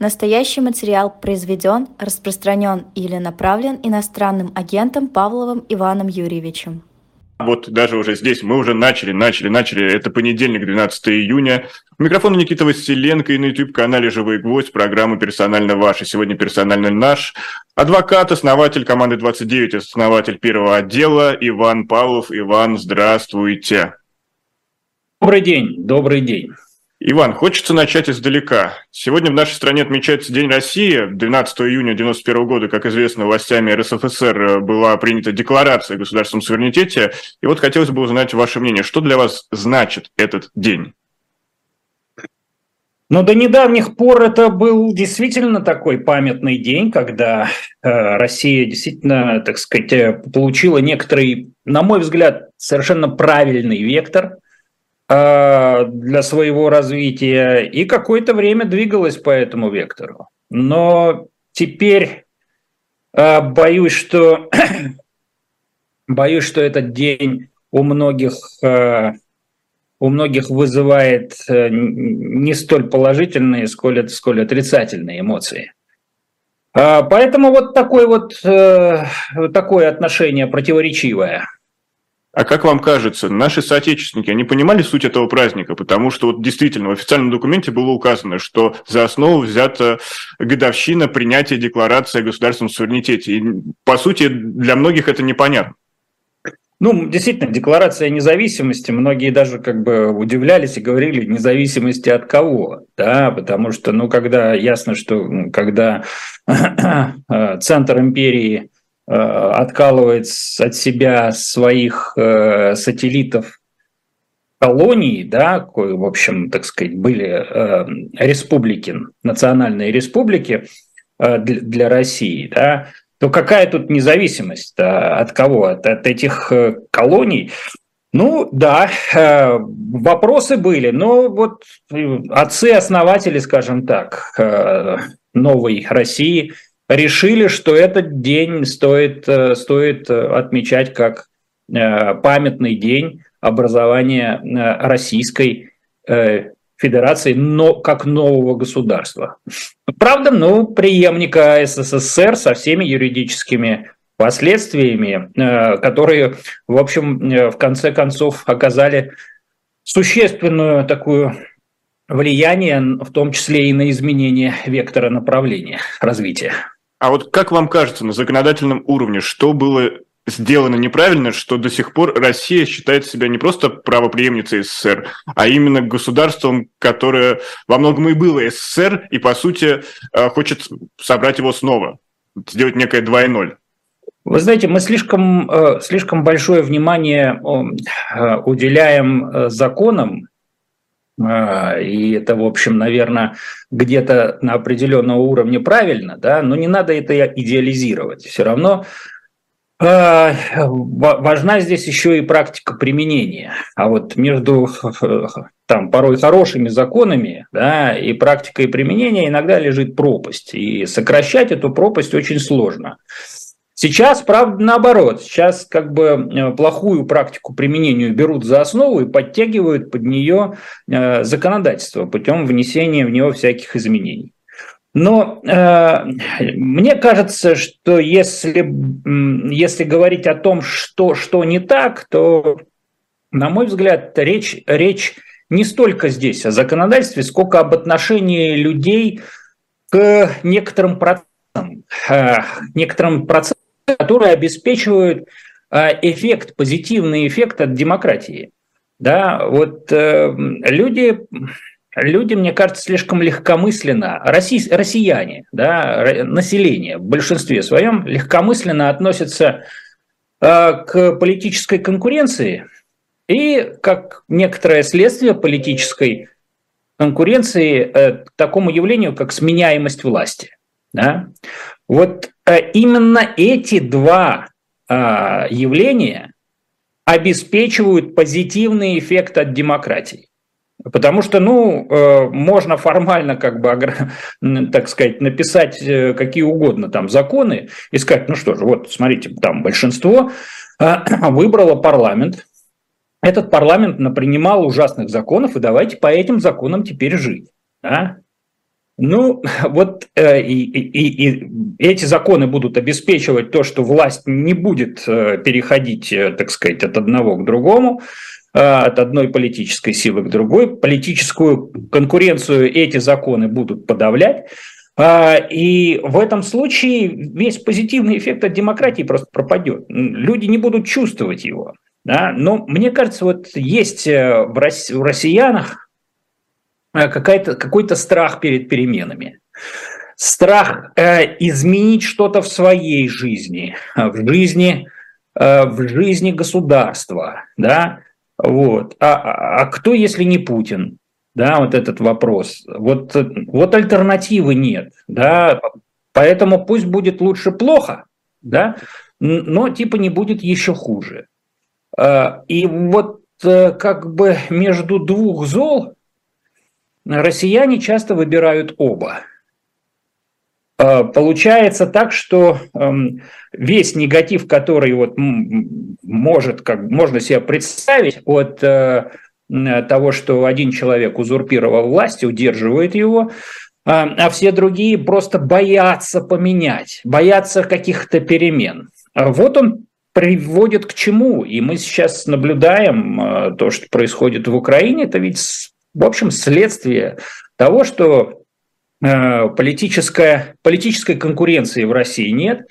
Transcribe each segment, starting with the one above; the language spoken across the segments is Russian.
Настоящий материал произведен, распространен или направлен иностранным агентом Павловым Иваном Юрьевичем. Вот даже уже здесь мы уже начали, начали, начали. Это понедельник, 12 июня. У микрофона Никита Василенко и на YouTube-канале «Живой гвоздь» программа «Персонально ваша». Сегодня «Персонально наш». Адвокат, основатель команды 29, основатель первого отдела Иван Павлов. Иван, здравствуйте. Добрый день, добрый день. Иван, хочется начать издалека. Сегодня в нашей стране отмечается День России. 12 июня 1991 года, как известно, властями РСФСР э, была принята декларация о государственном суверенитете. И вот хотелось бы узнать ваше мнение, что для вас значит этот день? Ну, до недавних пор это был действительно такой памятный день, когда э, Россия действительно, так сказать, э, получила некоторый, на мой взгляд, совершенно правильный вектор – для своего развития и какое-то время двигалась по этому вектору. Но теперь а, боюсь, что боюсь, что этот день у многих а, у многих вызывает э, не столь положительные, сколь, сколь отрицательные эмоции. Поэтому вот такое вот э, такое отношение противоречивое. А как вам кажется, наши соотечественники, они понимали суть этого праздника? Потому что вот действительно в официальном документе было указано, что за основу взята годовщина принятия декларации о государственном суверенитете. И, по сути, для многих это непонятно. Ну, действительно, декларация независимости, многие даже как бы удивлялись и говорили, независимости от кого, да, потому что, ну, когда ясно, что когда центр империи откалывает от себя своих э, сателлитов колоний, да, в общем, так сказать, были э, республики, национальные республики для России, да, то какая тут независимость от кого? От, от этих колоний? Ну да, вопросы были, но вот отцы-основатели, скажем так, новой России – решили, что этот день стоит, э, стоит э, отмечать как э, памятный день образования Российской Федерации, но как нового государства. Правда, ну, преемника СССР со всеми юридическими последствиями, которые, в общем, в конце концов оказали существенную такую влияние, в том числе и на изменение вектора направления развития. А вот как вам кажется, на законодательном уровне, что было сделано неправильно, что до сих пор Россия считает себя не просто правоприемницей СССР, а именно государством, которое во многом и было СССР, и, по сути, э, хочет собрать его снова, сделать некое 2.0? Вы знаете, мы слишком, э, слишком большое внимание э, уделяем законам, и это, в общем, наверное, где-то на определенном уровне правильно, да, но не надо это идеализировать. Все равно а, важна здесь еще и практика применения. А вот между там порой хорошими законами да, и практикой применения иногда лежит пропасть. И сокращать эту пропасть очень сложно. Сейчас, правда, наоборот. Сейчас как бы э, плохую практику применению берут за основу и подтягивают под нее э, законодательство путем внесения в него всяких изменений. Но э, мне кажется, что если, если говорить о том, что, что не так, то, на мой взгляд, речь, речь не столько здесь о законодательстве, сколько об отношении людей к некоторым процессам, э, некоторым процессам, которые обеспечивают а, эффект, позитивный эффект от демократии. Да, вот э, люди, люди, мне кажется, слишком легкомысленно, россий, россияне, да, население в большинстве своем легкомысленно относятся э, к политической конкуренции и как некоторое следствие политической конкуренции э, к такому явлению, как сменяемость власти. Да? Вот э, именно эти два а, явления обеспечивают позитивный эффект от демократии. Потому что, ну, э, можно формально, как бы, так сказать, написать э, какие угодно там законы и сказать, ну что же, вот, смотрите, там большинство выбрало парламент, этот парламент напринимал ужасных законов, и давайте по этим законам теперь жить. Да? Ну, вот и, и, и эти законы будут обеспечивать то, что власть не будет переходить, так сказать, от одного к другому, от одной политической силы к другой. Политическую конкуренцию эти законы будут подавлять. А, и в этом случае весь позитивный эффект от демократии просто пропадет. Люди не будут чувствовать его. Да? Но мне кажется, вот есть э, в россиянах э, какой-то страх перед переменами. Страх э, изменить что-то в своей жизни, в жизни, э, в жизни государства. Да? Вот. А, а, а кто, если не Путин? да, вот этот вопрос. Вот, вот альтернативы нет, да, поэтому пусть будет лучше плохо, да, но типа не будет еще хуже. А, и вот э, как бы между двух зол россияне часто выбирают оба. А, получается так, что эм, весь негатив, который вот может, как можно себе представить от э, того, что один человек узурпировал власть, удерживает его, а, а все другие просто боятся поменять, боятся каких-то перемен. А вот он приводит к чему? И мы сейчас наблюдаем э, то, что происходит в Украине, это ведь, в общем, следствие того, что э, политическая, политической конкуренции в России нет,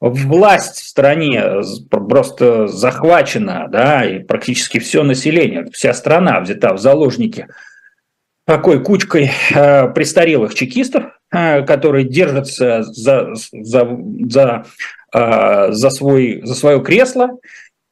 власть в стране просто захвачена, да, и практически все население, вся страна взята в заложники такой кучкой э, престарелых чекистов, э, которые держатся за, за, за, за, свой, за свое кресло,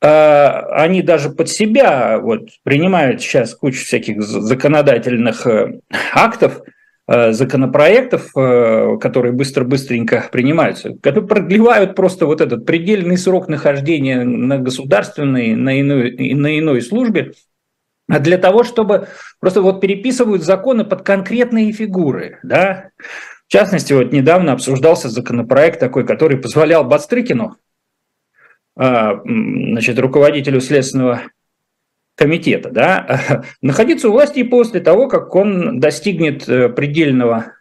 они даже под себя вот, принимают сейчас кучу всяких законодательных э, актов, Э, законопроектов, э, которые быстро-быстренько принимаются, которые продлевают просто вот этот предельный срок нахождения на государственной, на иной, на иной службе, а для того, чтобы просто вот переписывают законы под конкретные фигуры, да. В частности, вот недавно обсуждался законопроект такой, который позволял Бастрыкину, значит, руководителю Следственного комитета, да, находиться у власти после того, как он достигнет э, предельного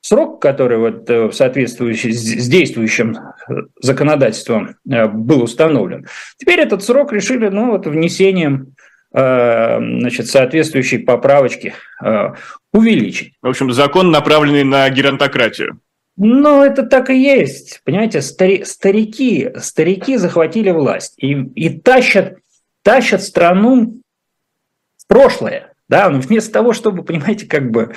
срока, который вот э, в соответствии с действующим э, законодательством был установлен. Теперь этот срок решили, ну, вот внесением значит, соответствующей поправочки увеличить. В общем, закон, направленный на геронтократию. Ну, это так и есть. Понимаете, стари, старики, старики захватили власть и, и тащат тащат страну в прошлое. Да, но вместо того, чтобы, понимаете, как бы,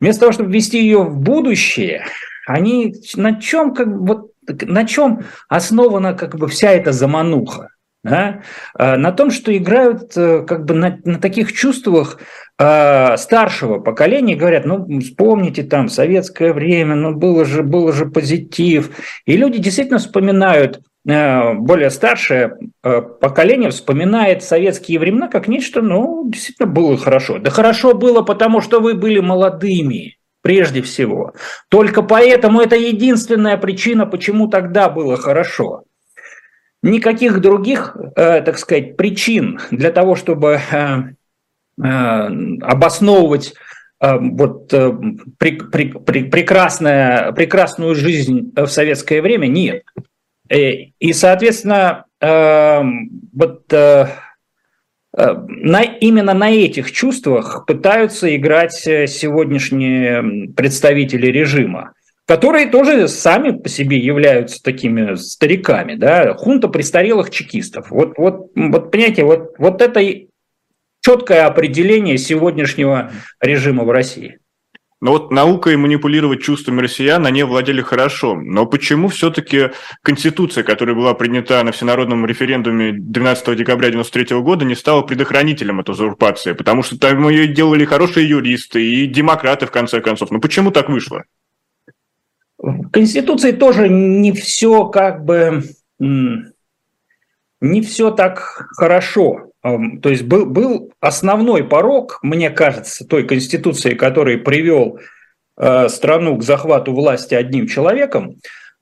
вместо того, чтобы ввести ее в будущее, они на чем, как вот, на чем основана как бы вся эта замануха? Да? А, на том, что играют э, как бы на, на таких чувствах старшего поколения, говорят, ну вспомните там советское время, ну было же, было же позитив. И люди действительно вспоминают Э, более старшее э, поколение вспоминает советские времена как нечто, ну, действительно было хорошо. Да хорошо было, потому что вы были молодыми, прежде всего. Только поэтому это единственная причина, почему тогда было хорошо. Никаких других, э, так сказать, причин для того, чтобы обосновывать вот при, при, при, прекрасная, прекрасную жизнь в советское время нет. Э, и, соответственно, вот э, э, на, именно на этих чувствах пытаются играть сегодняшние представители режима, которые тоже сами по себе являются такими стариками, да, хунта престарелых чекистов. Вот, вот, вот понимаете, вот, вот это четкое определение сегодняшнего режима в России. Но вот наукой манипулировать чувствами россиян они владели хорошо. Но почему все-таки Конституция, которая была принята на всенародном референдуме 12 декабря 1993 года, не стала предохранителем от узурпации? Потому что там ее делали хорошие юристы и демократы, в конце концов. Но почему так вышло? В Конституции тоже не все как бы не все так хорошо. То есть был, был основной порог, мне кажется, той конституции, который привел э, страну к захвату власти одним человеком,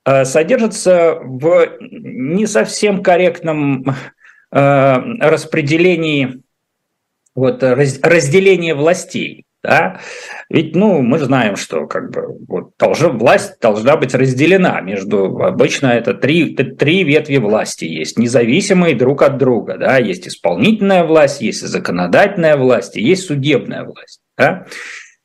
э, содержится в не совсем корректном э, распределении, вот, разделении властей. Да? Ведь, ну, мы знаем, что как бы вот должна, власть должна быть разделена между, обычно это три, три ветви власти есть, независимые друг от друга, да, есть исполнительная власть, есть законодательная власть, есть судебная власть, да?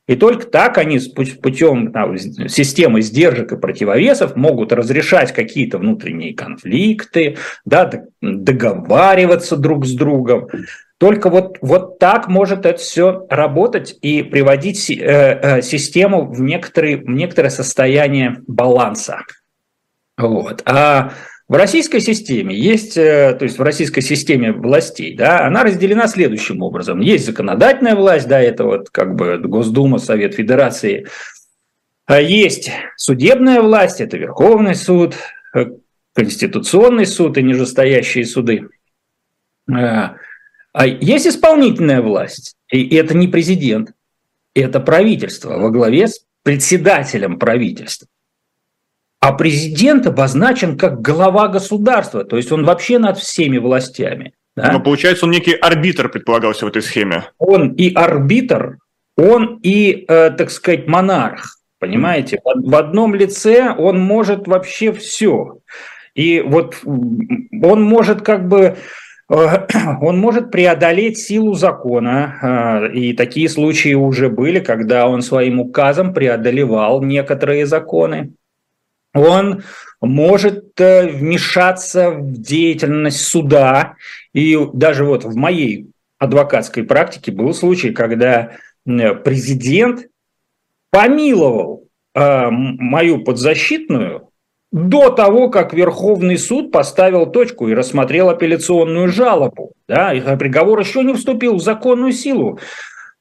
И только так они путем там, системы сдержек и противовесов могут разрешать какие-то внутренние конфликты, да, договариваться друг с другом. Только вот, вот так может это все работать и приводить э, э, систему в некоторые, в некоторое состояние баланса. Вот. А в российской системе есть, э, то есть в российской системе властей, да, она разделена следующим образом. Есть законодательная власть, да, это вот как бы Госдума, Совет Федерации. А есть судебная власть, это Верховный суд, э, Конституционный суд и нижестоящие суды. А есть исполнительная власть, и это не президент, это правительство во главе с председателем правительства. А президент обозначен как глава государства, то есть он вообще над всеми властями. Да? Но получается, он некий арбитр предполагался в этой схеме. Он и арбитр, он и, э, так сказать, монарх. Понимаете, в одном лице он может вообще все. И вот он может как бы он может преодолеть силу закона, э, и такие случаи уже были, когда он своим указом преодолевал некоторые законы он может э, вмешаться в деятельность суда. И даже вот в моей адвокатской практике был случай, когда президент помиловал э, мою подзащитную до того, как Верховный суд поставил точку и рассмотрел апелляционную жалобу. Да, приговор еще не вступил в законную силу.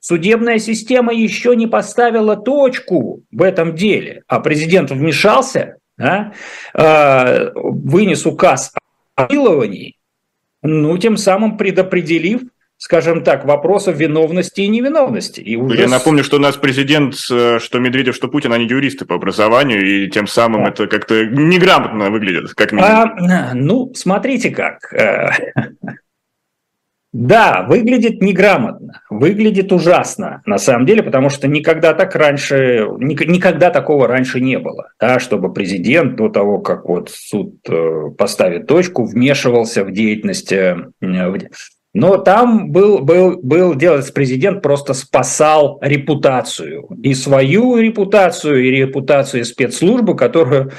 Судебная система еще не поставила точку в этом деле, а президент вмешался, да, э, вынес указ о помиловании, ну, тем самым предопределив скажем так, вопросов виновности и невиновности. И уже... Я напомню, что у нас президент, э, что Медведев, что Путин, они юристы по образованию, и тем самым да. это как-то неграмотно выглядит, как минимум. А, ну, смотрите как. Э, да, выглядит неграмотно, выглядит ужасно, на самом деле, потому что никогда так раньше, никогда такого раньше не было, да, чтобы президент до того, как вот суд э, поставит точку, вмешивался в деятельность. Но там был, был, был делать президент просто спасал репутацию, и свою репутацию, и репутацию спецслужбы, которую,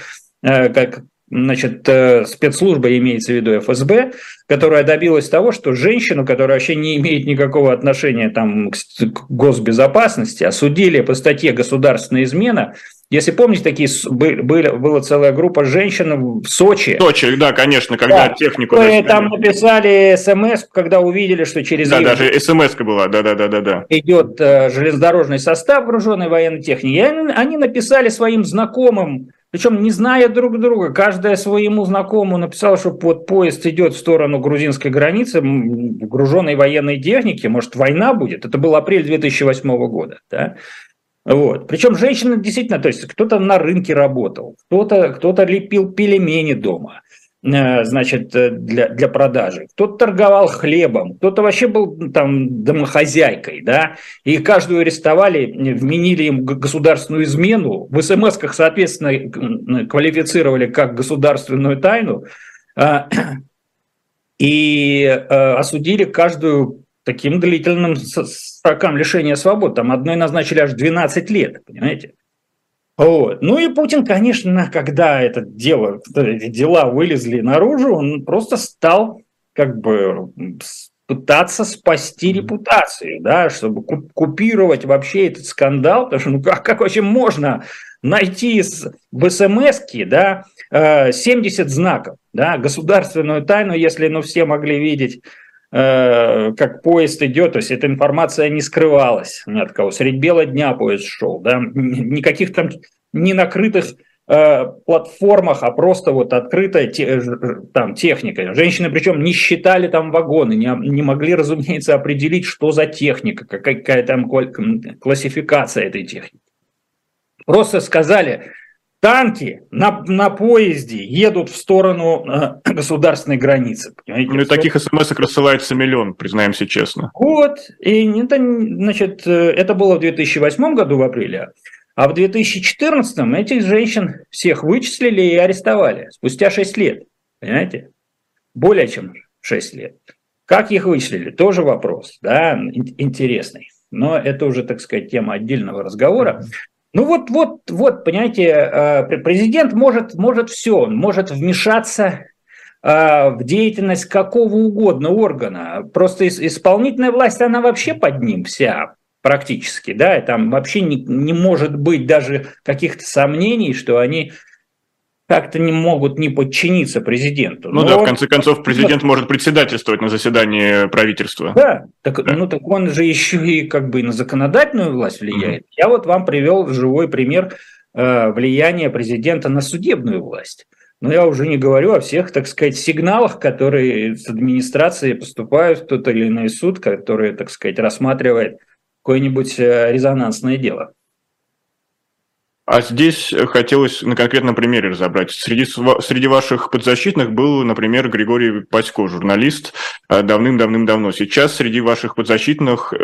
э, как, значит, э, спецслужба, имеется в виду ФСБ, которая добилась того, что женщину, которая вообще не имеет никакого отношения там, к госбезопасности, осудили по статье «Государственная измена», если помните, такие были, была целая группа женщин в Сочи. Сочи, да, конечно, когда да, технику... Там написали смс, когда увидели, что через... Да, даже смс была, да-да-да-да. Идет э, железнодорожный состав, груженный военной техникой. И они написали своим знакомым причем не зная друг друга, каждая своему знакомому написала, что под поезд идет в сторону грузинской границы, груженной военной техники, может, война будет. Это был апрель 2008 года. Да? Вот. Причем женщины действительно, то есть кто-то на рынке работал, кто-то кто лепил пельмени дома, Э, значит, э, для, для продажи. Кто-то торговал хлебом, кто-то вообще был там домохозяйкой, да, и каждую арестовали, вменили им государственную измену, в смс-ках, соответственно, квалифицировали как государственную тайну, а, и э, осудили каждую таким длительным срокам лишения свободы. Там одной назначили аж 12 лет, понимаете? Вот. Ну и Путин, конечно, когда это дело, эти дела вылезли наружу, он просто стал как бы пытаться спасти репутацию, да, чтобы купировать вообще этот скандал, потому что ну как, как вообще можно найти в смс да, 70 э, знаков, да, государственную тайну, если ну, все могли видеть, как поезд идет, то есть эта информация не скрывалась ни от кого. Средь бела дня поезд шел, да, никаких там не накрытых э, платформах, а просто вот открытая э, там техника. Женщины причем не считали там вагоны, не, не могли, разумеется, определить, что за техника, какая, какая там классификация этой техники. Просто сказали, танки на, на поезде едут в сторону э, государственной границы. Понимаете? Ну и таких смс рассылается миллион, признаемся честно. Вот, и это, значит, э, это было в 2008 году в апреле, а в 2014 этих женщин всех вычислили и арестовали спустя 6 лет, понимаете? Более чем 6 лет. Как их вычислили? Тоже вопрос, да, интересный. Но это уже, так сказать, тема отдельного разговора. Ну вот, вот, вот, понимаете, э, президент может, может все, он может вмешаться э, в деятельность какого угодно органа. Просто исполнительная власть, она вообще под ним вся практически, да, и там вообще не, не может быть даже каких-то сомнений, что они как-то не могут не подчиниться президенту. Ну Но да, в конце концов, президент может председательствовать на заседании правительства. Да, так, да. ну так он же еще и как бы на законодательную власть влияет. Mm-hmm. Я вот вам привел живой пример э, влияния президента на судебную власть. Но я уже не говорю о всех, так сказать, сигналах, которые с администрации поступают в тот или иной суд, который, так сказать, рассматривает какое-нибудь э, резонансное дело. А здесь хотелось на конкретном примере разобрать. Среди, среди ваших подзащитных был, например, Григорий Пасько, журналист, э, давным-давным-давно. Сейчас среди ваших подзащитных э,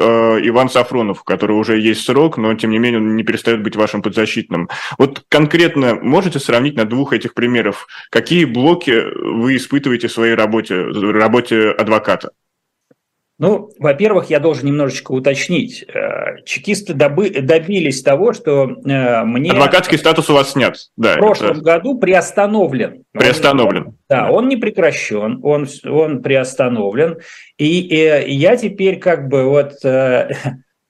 Иван Сафронов, который уже есть срок, но тем не менее он не перестает быть вашим подзащитным. Вот конкретно можете сравнить на двух этих примеров, какие блоки вы испытываете в своей работе, работе адвоката? Ну, во-первых, я должен немножечко уточнить. Э, чекисты добы, добились того, что э, мне... Адвокатский статус у вас снят. Да, в прошлом это... году приостановлен. Приостановлен. Он, да, он не прекращен, он, он приостановлен. И, и я теперь как бы вот э,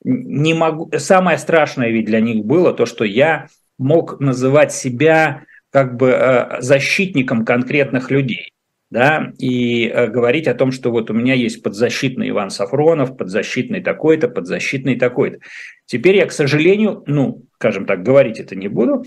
не могу... Самое страшное ведь для них было то, что я мог называть себя как бы защитником конкретных людей да, и э, говорить о том, что вот у меня есть подзащитный Иван Сафронов, подзащитный такой-то, подзащитный такой-то. Теперь я, к сожалению, ну, скажем так, говорить это не буду,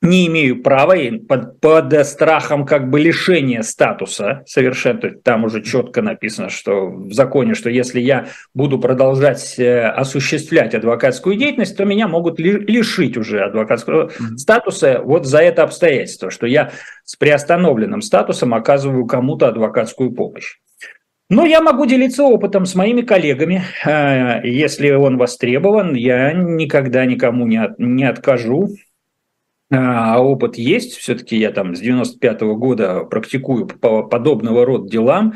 не имею права и под, под страхом как бы лишения статуса совершенно, там уже четко написано, что в законе, что если я буду продолжать э, осуществлять адвокатскую деятельность, то меня могут лишить уже адвокатского mm-hmm. статуса вот за это обстоятельство, что я с приостановленным статусом оказываю кому-то адвокатскую помощь. Но я могу делиться опытом с моими коллегами. Э, если он востребован, я никогда никому не, от, не откажу а опыт есть, все-таки я там с 95 -го года практикую по подобного рода делам,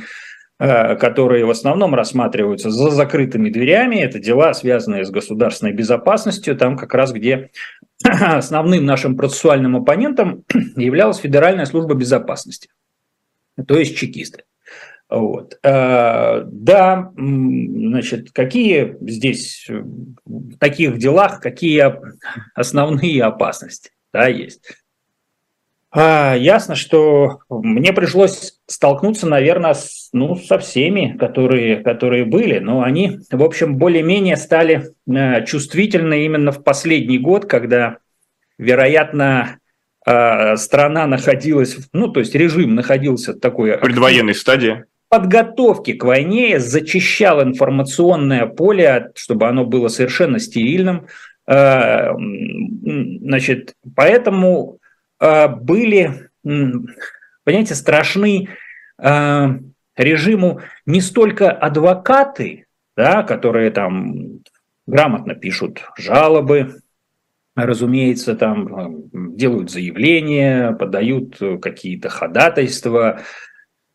а, которые в основном рассматриваются за закрытыми дверями. Это дела, связанные с государственной безопасностью, там как раз где основным нашим процессуальным оппонентом являлась Федеральная служба безопасности, то есть чекисты. Вот. А, да, значит, какие здесь в таких делах, какие основные опасности? Да, есть. А, ясно, что мне пришлось столкнуться, наверное, с, ну, со всеми, которые, которые были, но они, в общем, более-менее стали э, чувствительны именно в последний год, когда, вероятно, э, страна находилась, ну, то есть режим находился в такой... Предвоенной стадии подготовки к войне зачищал информационное поле, чтобы оно было совершенно стерильным, значит, поэтому э, были, понимаете, страшны э, режиму не столько адвокаты, да, которые там грамотно пишут жалобы, разумеется, там делают заявления, подают какие-то ходатайства,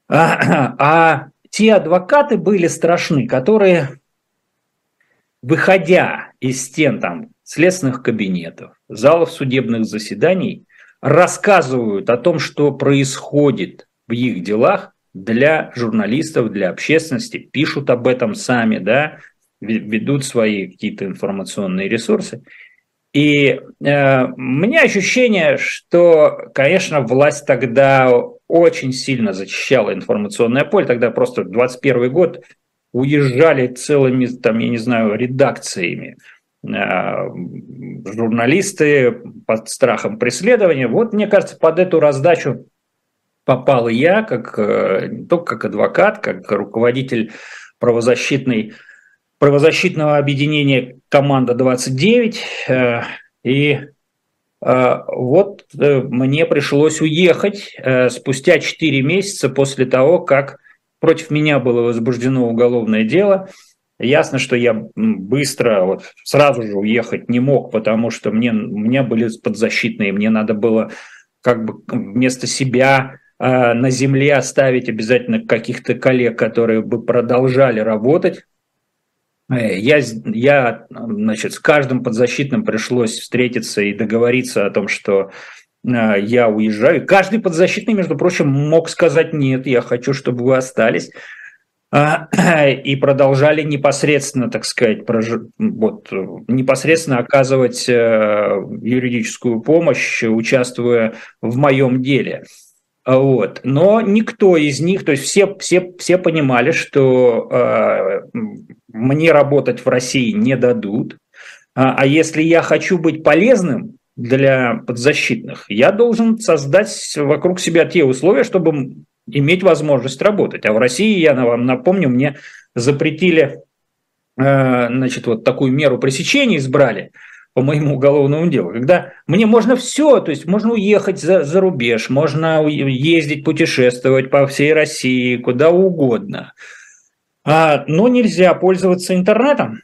а, а те адвокаты были страшны, которые, выходя из стен там следственных кабинетов, залов судебных заседаний рассказывают о том, что происходит в их делах для журналистов, для общественности, пишут об этом сами, да, ведут свои какие-то информационные ресурсы. И э, у меня ощущение, что, конечно, власть тогда очень сильно зачищала информационное поле. Тогда просто 21 год уезжали целыми, там, я не знаю, редакциями журналисты под страхом преследования. Вот, мне кажется, под эту раздачу попал и я, как, э, не только как адвокат, как руководитель правозащитной, правозащитного объединения «Команда 29». Э, и Вот мне пришлось уехать спустя 4 месяца после того, как против меня было возбуждено уголовное дело. Ясно, что я быстро, вот сразу же уехать не мог, потому что мне, у меня были подзащитные, мне надо было как бы вместо себя э, на земле оставить обязательно каких-то коллег, которые бы продолжали работать. Э, я, я, значит, с каждым подзащитным пришлось встретиться и договориться о том, что э, я уезжаю. Каждый подзащитный, между прочим, мог сказать нет, я хочу, чтобы вы остались. И продолжали непосредственно, так сказать, прож... вот, непосредственно оказывать э, юридическую помощь, участвуя в моем деле. Вот. Но никто из них, то есть все, все, все понимали, что э, мне работать в России не дадут, а, а если я хочу быть полезным для подзащитных, я должен создать вокруг себя те условия, чтобы иметь возможность работать. А в России, я вам напомню, мне запретили, э, значит, вот такую меру пресечения избрали по моему уголовному делу, когда мне можно все, то есть можно уехать за, за рубеж, можно ездить, путешествовать по всей России, куда угодно, а, но нельзя пользоваться интернетом,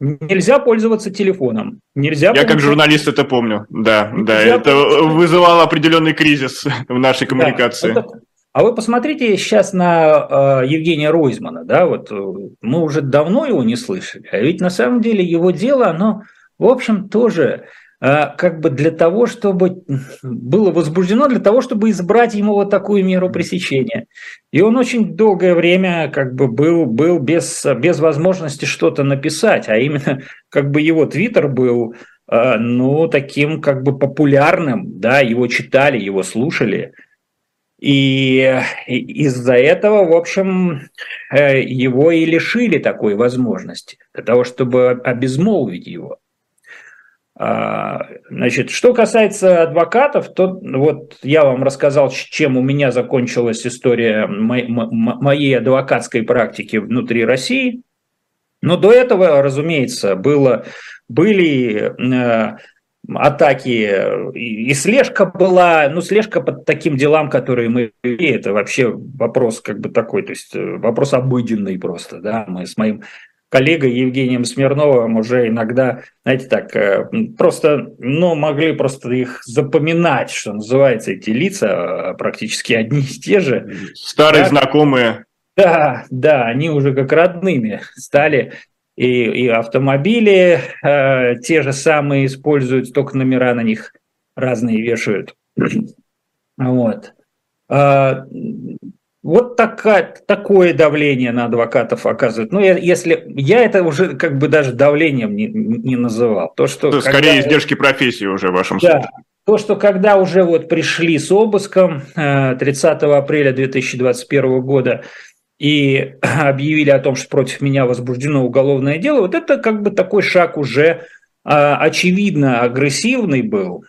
Нельзя пользоваться телефоном. Нельзя Я как журналист это помню. Да, нельзя да. Это вызывало определенный кризис в нашей коммуникации. Да, это, а вы посмотрите сейчас на э, Евгения Ройзмана, да, вот э, мы уже давно его не слышали, а ведь на самом деле его дело, оно, в общем, тоже э, как бы для того, чтобы было возбуждено, для того, чтобы избрать ему вот такую меру пресечения. И он очень долгое время как бы был, был без, без возможности что-то написать, а именно как бы его твиттер был э, ну, таким как бы популярным, да, его читали, его слушали – и из-за этого, в общем, э, его и лишили такой возможности, для того, чтобы обезмолвить его. А, значит, что касается адвокатов, то вот я вам рассказал, чем у меня закончилась история моей адвокатской практики внутри России. Но до этого, разумеется, было, были э, атаки, и, и слежка была, ну, слежка по таким делам, которые мы это вообще вопрос как бы такой, то есть э, вопрос обыденный просто, да, мы с моим коллегой Евгением Смирновым уже иногда, знаете, так, э, просто, ну, могли просто их запоминать, что называется, эти лица а, практически одни и те же. Старые да? знакомые. Да, да, они уже как родными стали и, и автомобили э, те же самые используют, только номера на них разные вешают. вот. А, вот такая, такое давление на адвокатов оказывает. Ну, если я это уже как бы даже давлением не, не называл. То, что то когда, скорее издержки профессии уже в вашем да, случае. То, что когда уже вот пришли с обыском 30 э, апреля 2021 года, и объявили о том, что против меня возбуждено уголовное дело, вот это как бы такой шаг уже а, очевидно агрессивный был.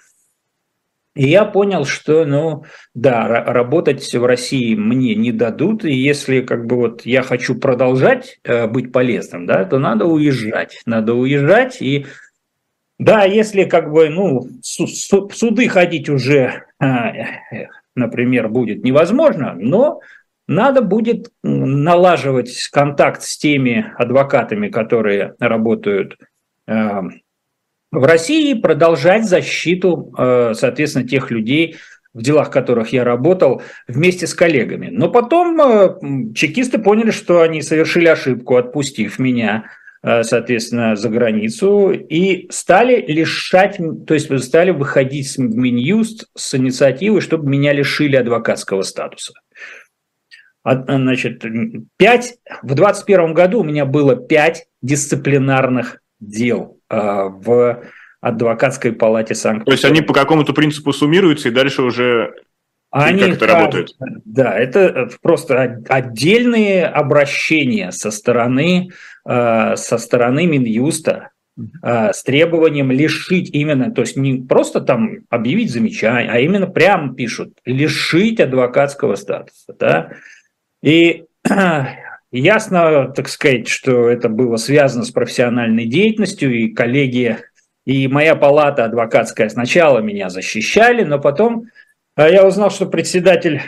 И я понял, что, ну, да, работать в России мне не дадут, и если как бы вот я хочу продолжать э, быть полезным, да, то надо уезжать, надо уезжать, и да, если как бы, ну, суды ходить уже, а, э, например, будет невозможно, но надо будет налаживать контакт с теми адвокатами, которые работают э, в России, продолжать защиту, э, соответственно, тех людей, в делах которых я работал, вместе с коллегами. Но потом э, чекисты поняли, что они совершили ошибку, отпустив меня, соответственно, за границу, и стали лишать, то есть стали выходить в Минюст с инициативой, чтобы меня лишили адвокатского статуса. Значит, 5, в 2021 году у меня было 5 дисциплинарных дел а, в адвокатской палате Санкт-Петербурга. То есть они по какому-то принципу суммируются и дальше уже они, как это работает? Да, это просто отдельные обращения со стороны, а, со стороны Минюста а, с требованием лишить именно, то есть не просто там объявить замечание, а именно прямо пишут, лишить адвокатского статуса. Да? И ясно, так сказать, что это было связано с профессиональной деятельностью, и коллеги и моя палата адвокатская сначала меня защищали, но потом я узнал, что председатель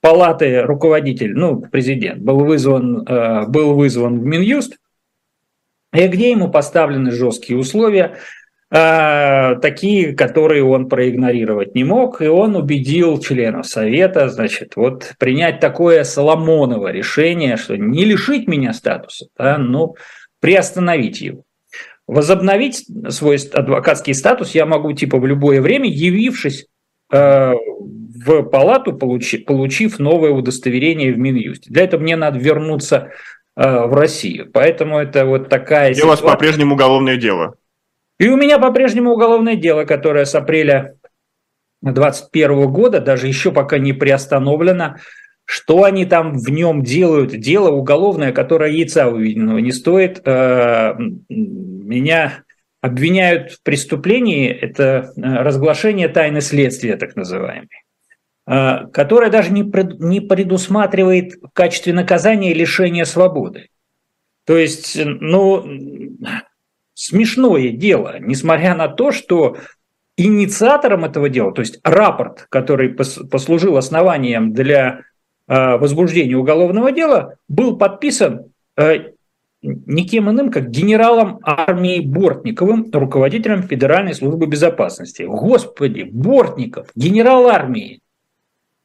палаты, руководитель, ну, президент, был вызван, был вызван в Минюст, и где ему поставлены жесткие условия – такие, которые он проигнорировать не мог, и он убедил членов Совета, значит, вот принять такое Соломоново решение, что не лишить меня статуса, да, но приостановить его. Возобновить свой адвокатский статус я могу типа в любое время, явившись э, в палату, получи, получив новое удостоверение в Минюсте. Для этого мне надо вернуться э, в Россию. Поэтому это вот такая... И ситуация. у вас по-прежнему уголовное дело. И у меня по-прежнему уголовное дело, которое с апреля 2021 года даже еще пока не приостановлено. Что они там в нем делают? Дело уголовное, которое яйца увиденного не стоит. Э, меня обвиняют в преступлении, это э, разглашение тайны следствия, так называемое, э, которое даже не предусматривает в качестве наказания лишения свободы. То есть, ну, смешное дело, несмотря на то, что инициатором этого дела, то есть рапорт, который послужил основанием для э, возбуждения уголовного дела, был подписан э, никем иным, как генералом армии Бортниковым, руководителем Федеральной службы безопасности. Господи, Бортников, генерал армии,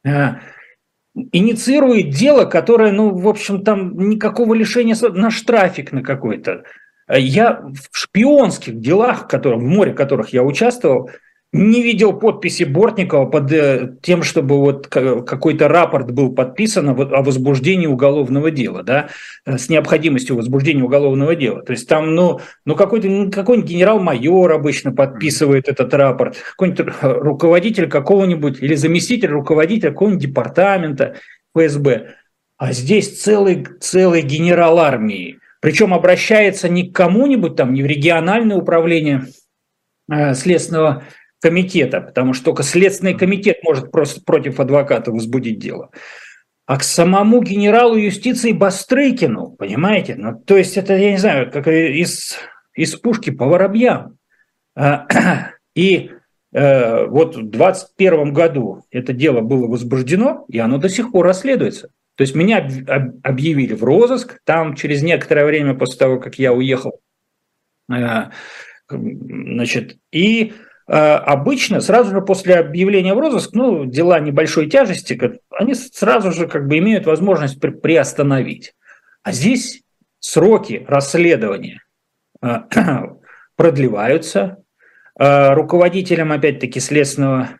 э, инициирует дело, которое, ну, в общем, там никакого лишения, на штрафик на какой-то. Я в шпионских делах, в, которых, в море которых я участвовал, не видел подписи Бортникова под э, тем, чтобы вот какой-то рапорт был подписан о возбуждении уголовного дела, да, э, с необходимостью возбуждения уголовного дела. То есть там, ну, ну какой-то ну, какой генерал-майор обычно подписывает этот рапорт, какой-нибудь руководитель какого-нибудь или заместитель руководителя какого-нибудь департамента ФСБ. А здесь целый, целый генерал армии – причем обращается не к кому-нибудь там, не в региональное управление э, Следственного комитета, потому что только Следственный комитет может просто против адвоката возбудить дело, а к самому генералу юстиции Бастрыкину, понимаете? Ну, то есть это, я не знаю, как из, из пушки по воробьям. А, и э, вот в 2021 году это дело было возбуждено, и оно до сих пор расследуется. То есть меня объявили в розыск, там через некоторое время после того, как я уехал, э, значит, и э, обычно сразу же после объявления в розыск, ну, дела небольшой тяжести, они сразу же как бы имеют возможность приостановить. А здесь сроки расследования э, продлеваются, руководителям, опять-таки, следственного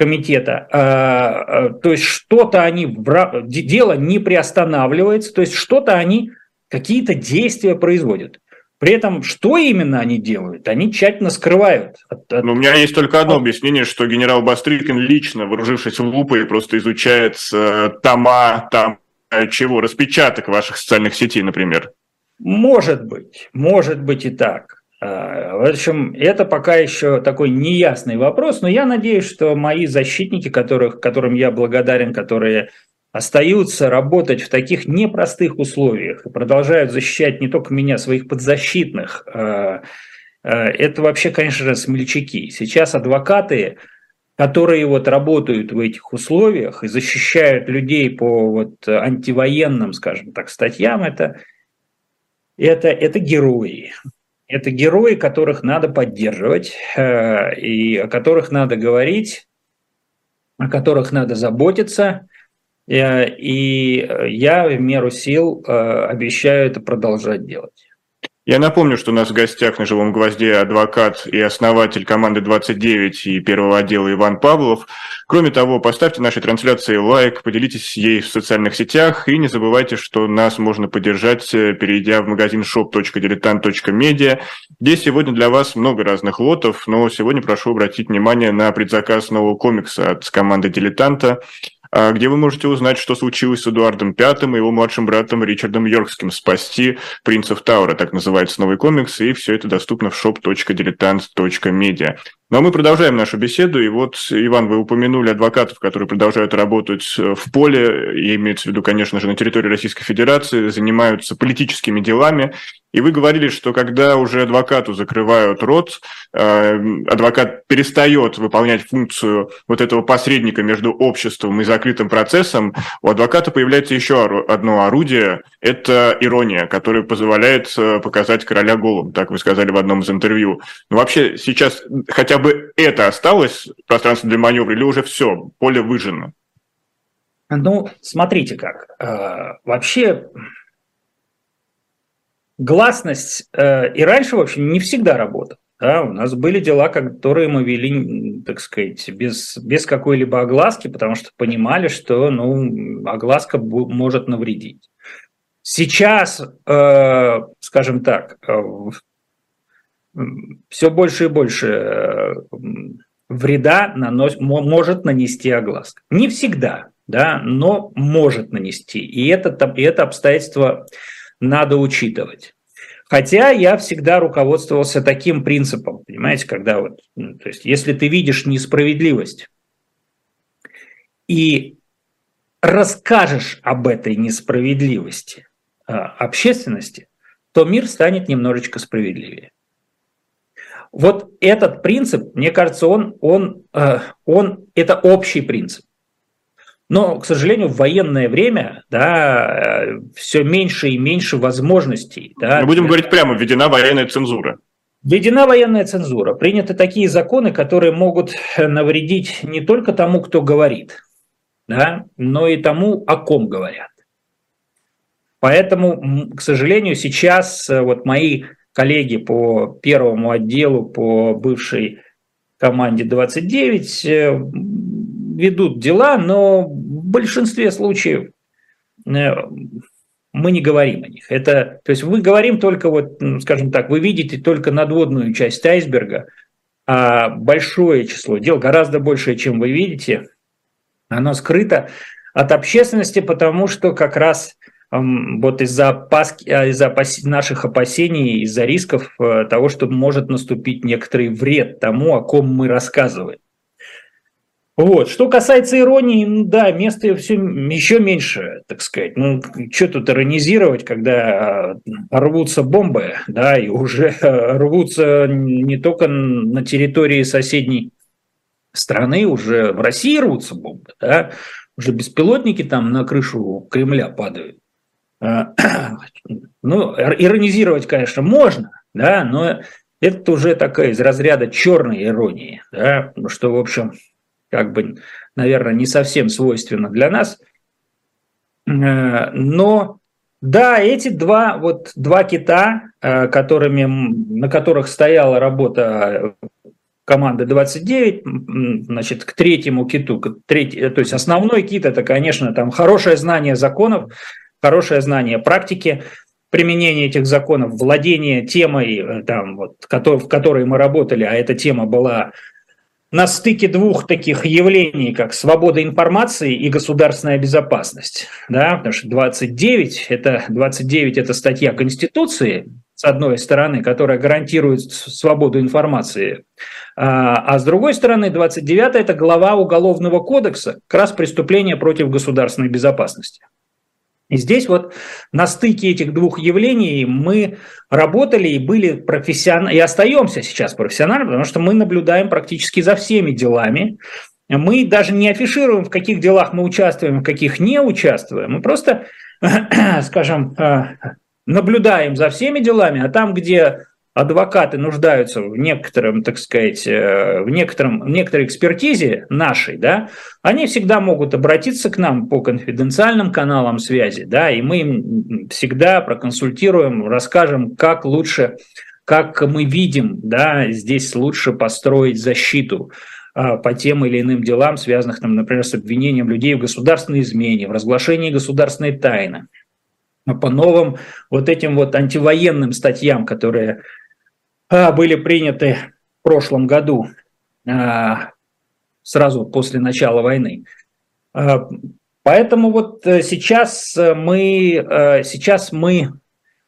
комитета. А, а, то есть что-то они, дело не приостанавливается, то есть что-то они, какие-то действия производят. При этом, что именно они делают, они тщательно скрывают. От, от... Ну, у меня есть только одно объяснение, что генерал Бастрыкин лично, вооружившись лупой, просто изучает э, тома, там, э, чего, распечаток ваших социальных сетей, например. Может быть, может быть и так. А, в общем, это пока еще такой неясный вопрос, но я надеюсь, что мои защитники, которых, которым я благодарен, которые остаются работать в таких непростых условиях и продолжают защищать не только меня, своих подзащитных, а, а, это вообще, конечно же, смельчаки. Сейчас адвокаты, которые вот работают в этих условиях и защищают людей по вот антивоенным, скажем так, статьям, это, это, это герои. Это герои, которых надо поддерживать, э, и о которых надо говорить, о которых надо заботиться. Э, и я в меру сил э, обещаю это продолжать делать. Я напомню, что у нас в гостях на «Живом гвозде» адвокат и основатель команды 29 и первого отдела Иван Павлов. Кроме того, поставьте нашей трансляции лайк, поделитесь ей в социальных сетях и не забывайте, что нас можно поддержать, э, перейдя в магазин shop.diletant.media, где сегодня для вас много разных лотов, но сегодня прошу обратить внимание на предзаказ нового комикса от команды «Дилетанта», где вы можете узнать, что случилось с Эдуардом Пятым и его младшим братом Ричардом Йоркским «Спасти принцев Таура», так называется новый комикс, и все это доступно в shop.diletant.media. Ну а мы продолжаем нашу беседу. И вот, Иван, вы упомянули адвокатов, которые продолжают работать э, в поле, и имеется в виду, конечно же, на территории Российской Федерации, занимаются политическими делами. И вы говорили, что когда уже адвокату закрывают рот, э, адвокат перестает выполнять функцию вот этого посредника между обществом и закрытым процессом, у адвоката появляется еще одно орудие – это ирония, которая позволяет э, показать короля голым, так вы сказали в одном из интервью. Но вообще сейчас хотя бы это осталось, пространство для маневра, или уже все, поле выжжено? Ну, смотрите как. Э, вообще гласность э, и раньше, в общем, не всегда работала. Да, у нас были дела, которые мы вели, так сказать, без, без какой-либо огласки, потому что понимали, что ну, огласка может навредить. Сейчас, э, скажем так, все больше и больше э, вреда нанос, может нанести огласка. Не всегда, да, но может нанести. И это, и это обстоятельство надо учитывать. Хотя я всегда руководствовался таким принципом, понимаете, когда вот, ну, то есть если ты видишь несправедливость и расскажешь об этой несправедливости а, общественности, то мир станет немножечко справедливее. Вот этот принцип, мне кажется, он, он, э, он это общий принцип. Но, к сожалению, в военное время да, э, все меньше и меньше возможностей. Да, Мы будем говорить прямо, введена военная цензура. Введена военная цензура. Приняты такие законы, которые могут навредить не только тому, кто говорит, да, но и тому, о ком говорят. Поэтому, к сожалению, сейчас э, вот мои коллеги по первому отделу, по бывшей команде 29 ведут дела, но в большинстве случаев э, мы не говорим о них. Это, то есть мы говорим только, вот, скажем так, вы видите только надводную часть айсберга, а большое число дел, гораздо большее, чем вы видите, оно скрыто от общественности, потому что как раз вот из-за опас... А, из опас... наших опасений, из-за рисков э, того, что может наступить некоторый вред тому, о ком мы рассказываем. Вот. Что касается иронии, ну да, места все еще меньше, так сказать. Ну, что тут иронизировать, когда а, рвутся бомбы, да, и уже рвутся не только на территории соседней страны, уже в России рвутся бомбы, да, уже беспилотники там на крышу Кремля падают. А, ну, иронизировать, конечно, можно, да, но это уже такая из разряда черной иронии, да, что, в общем, как бы, наверное, не совсем свойственно для нас. Э, но да, эти два, вот, два кита, э, которыми, на которых стояла работа команды 29, значит, к третьему киту, к треть, то есть основной кит это, конечно, там хорошее знание законов, хорошее знание практики, применение этих законов, владение темой, э, там, вот, в которой мы работали, а эта тема была на стыке двух таких явлений, как свобода информации и государственная безопасность. Да? Потому что 29 это, 29 – это статья Конституции, с одной стороны, которая гарантирует свободу информации, а, а с другой стороны, 29 – это глава Уголовного кодекса, как раз преступление против государственной безопасности. И здесь вот на стыке этих двух явлений мы работали и были профессиональны, и остаемся сейчас профессиональными, потому что мы наблюдаем практически за всеми делами. Мы даже не афишируем, в каких делах мы участвуем, в каких не участвуем. Мы просто, скажем, э, наблюдаем за всеми делами, а там, где адвокаты нуждаются в некотором, так сказать, э, в, некотором, в некоторой экспертизе нашей, да, они всегда могут обратиться к нам по конфиденциальным каналам связи, да, и мы им всегда проконсультируем, расскажем, как лучше, как мы видим, да, здесь лучше построить защиту а, по тем или иным делам, связанных, там, например, с обвинением людей в государственной измене, в разглашении государственной тайны, по новым вот этим вот антивоенным статьям, которые были приняты в прошлом году, а, сразу после начала войны. А, поэтому вот э, сейчас мы, э, сейчас мы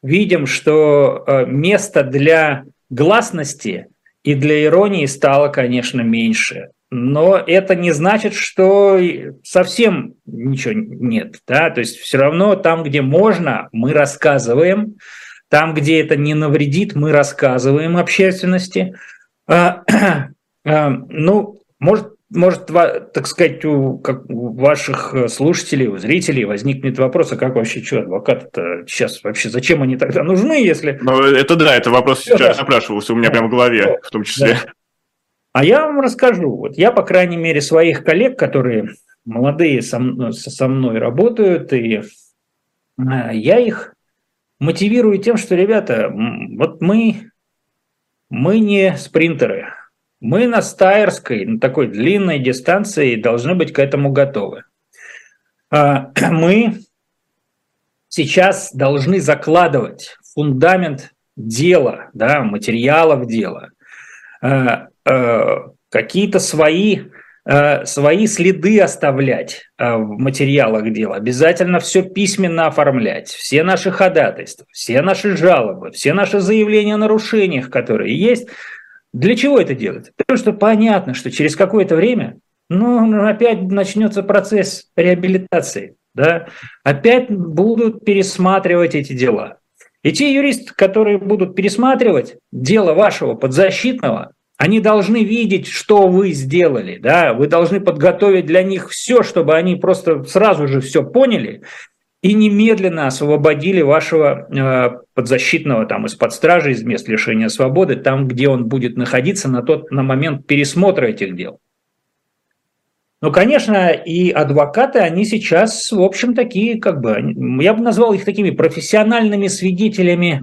видим, что э, место для гласности и для иронии стало, конечно, меньше. Но это не значит, что совсем ничего нет. Да? То есть все равно там, где можно, мы рассказываем. Там, где это не навредит, мы рассказываем общественности. А, а, ну, может, может, так сказать, у, как у ваших слушателей, у зрителей возникнет вопрос, а как вообще, что, адвокаты-то сейчас вообще, зачем они тогда нужны, если... Ну, это да, это вопрос сейчас да. у меня прямо в голове, в том числе. Да. А я вам расскажу. Вот я, по крайней мере, своих коллег, которые молодые со мной, со мной работают, и а, я их мотивирую тем, что, ребята, вот мы, мы не спринтеры, мы на стайерской, на такой длинной дистанции должны быть к этому готовы. А, мы сейчас должны закладывать фундамент дела, да, материалов дела, а, какие-то свои свои следы оставлять э, в материалах дела, обязательно все письменно оформлять, все наши ходатайства, все наши жалобы, все наши заявления о нарушениях, которые есть. Для чего это делать? Потому что понятно, что через какое-то время ну, опять начнется процесс реабилитации, да? опять будут пересматривать эти дела. И те юристы, которые будут пересматривать дело вашего подзащитного, они должны видеть, что вы сделали, да, вы должны подготовить для них все, чтобы они просто сразу же все поняли и немедленно освободили вашего э, подзащитного там из-под стражи, из мест лишения свободы, там, где он будет находиться на тот на момент пересмотра этих дел. Ну, конечно, и адвокаты, они сейчас, в общем, такие, как бы, я бы назвал их такими профессиональными свидетелями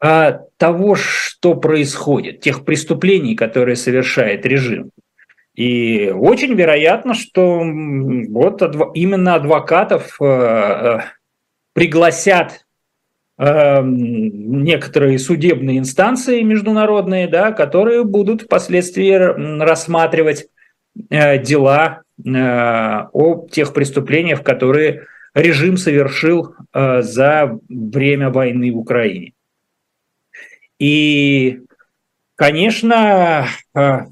того, что происходит, тех преступлений, которые совершает режим. И очень вероятно, что вот именно адвокатов э, э, пригласят э, некоторые судебные инстанции международные, да, которые будут впоследствии рассматривать дела о тех преступлениях, которые режим совершил за время войны в Украине. И, конечно, а,